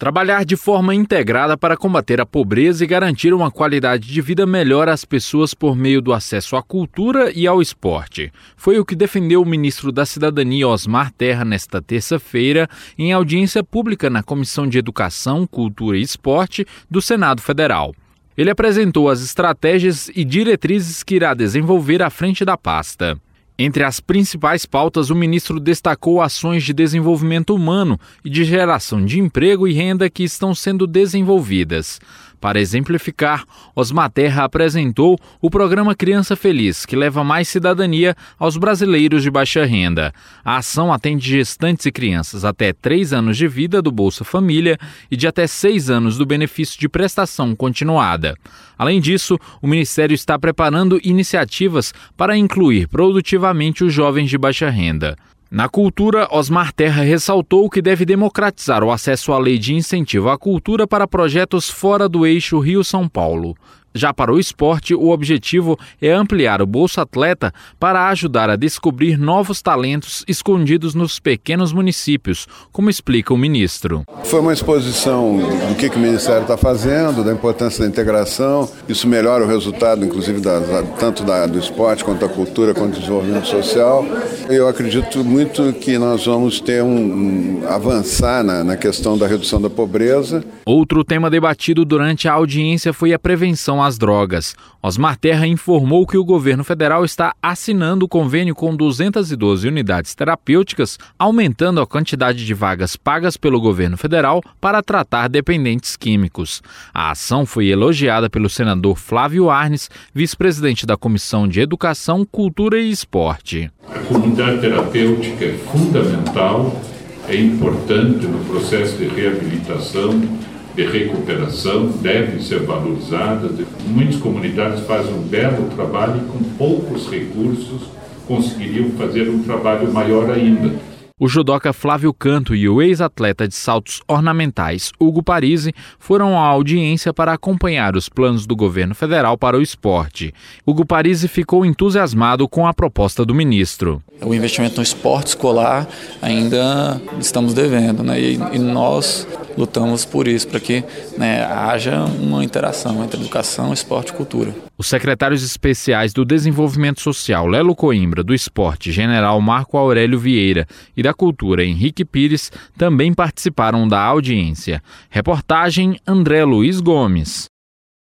Trabalhar de forma integrada para combater a pobreza e garantir uma qualidade de vida melhor às pessoas por meio do acesso à cultura e ao esporte. Foi o que defendeu o ministro da Cidadania Osmar Terra nesta terça-feira, em audiência pública na Comissão de Educação, Cultura e Esporte do Senado Federal. Ele apresentou as estratégias e diretrizes que irá desenvolver à frente da pasta. Entre as principais pautas, o ministro destacou ações de desenvolvimento humano e de geração de emprego e renda que estão sendo desenvolvidas. Para exemplificar, Osmar Terra apresentou o programa Criança Feliz, que leva mais cidadania aos brasileiros de baixa renda. A ação atende gestantes e crianças até 3 anos de vida do Bolsa Família e de até 6 anos do benefício de prestação continuada. Além disso, o Ministério está preparando iniciativas para incluir produtivamente os jovens de baixa renda. Na cultura, Osmar Terra ressaltou que deve democratizar o acesso à lei de incentivo à cultura para projetos fora do eixo Rio-São Paulo. Já para o esporte, o objetivo é ampliar o Bolsa Atleta para ajudar a descobrir novos talentos escondidos nos pequenos municípios, como explica o ministro. Foi uma exposição do que, que o Ministério está fazendo, da importância da integração. Isso melhora o resultado, inclusive, da, tanto da, do esporte quanto da cultura, quanto do desenvolvimento social. Eu acredito muito que nós vamos ter um, um avançar na, na questão da redução da pobreza. Outro tema debatido durante a audiência foi a prevenção às drogas. Osmar Terra informou que o governo federal está assinando o convênio com 212 unidades terapêuticas, aumentando a quantidade de vagas pagas pelo governo federal para tratar dependentes químicos. A ação foi elogiada pelo senador Flávio Arnes, vice-presidente da Comissão de Educação, Cultura e Esporte. A comunidade terapêutica é fundamental, é importante no processo de reabilitação de recuperação devem ser valorizadas. Muitas comunidades fazem um belo trabalho e com poucos recursos conseguiriam fazer um trabalho maior ainda. O judoca Flávio Canto e o ex-atleta de saltos ornamentais Hugo Parisi foram à audiência para acompanhar os planos do governo federal para o esporte. Hugo Parisi ficou entusiasmado com a proposta do ministro. O investimento no esporte escolar ainda estamos devendo, né? E, e nós lutamos por isso, para que né, haja uma interação entre educação, esporte e cultura. Os secretários especiais do Desenvolvimento Social, Lelo Coimbra, do Esporte, General Marco Aurélio Vieira e da Cultura, Henrique Pires, também participaram da audiência. Reportagem André Luiz Gomes.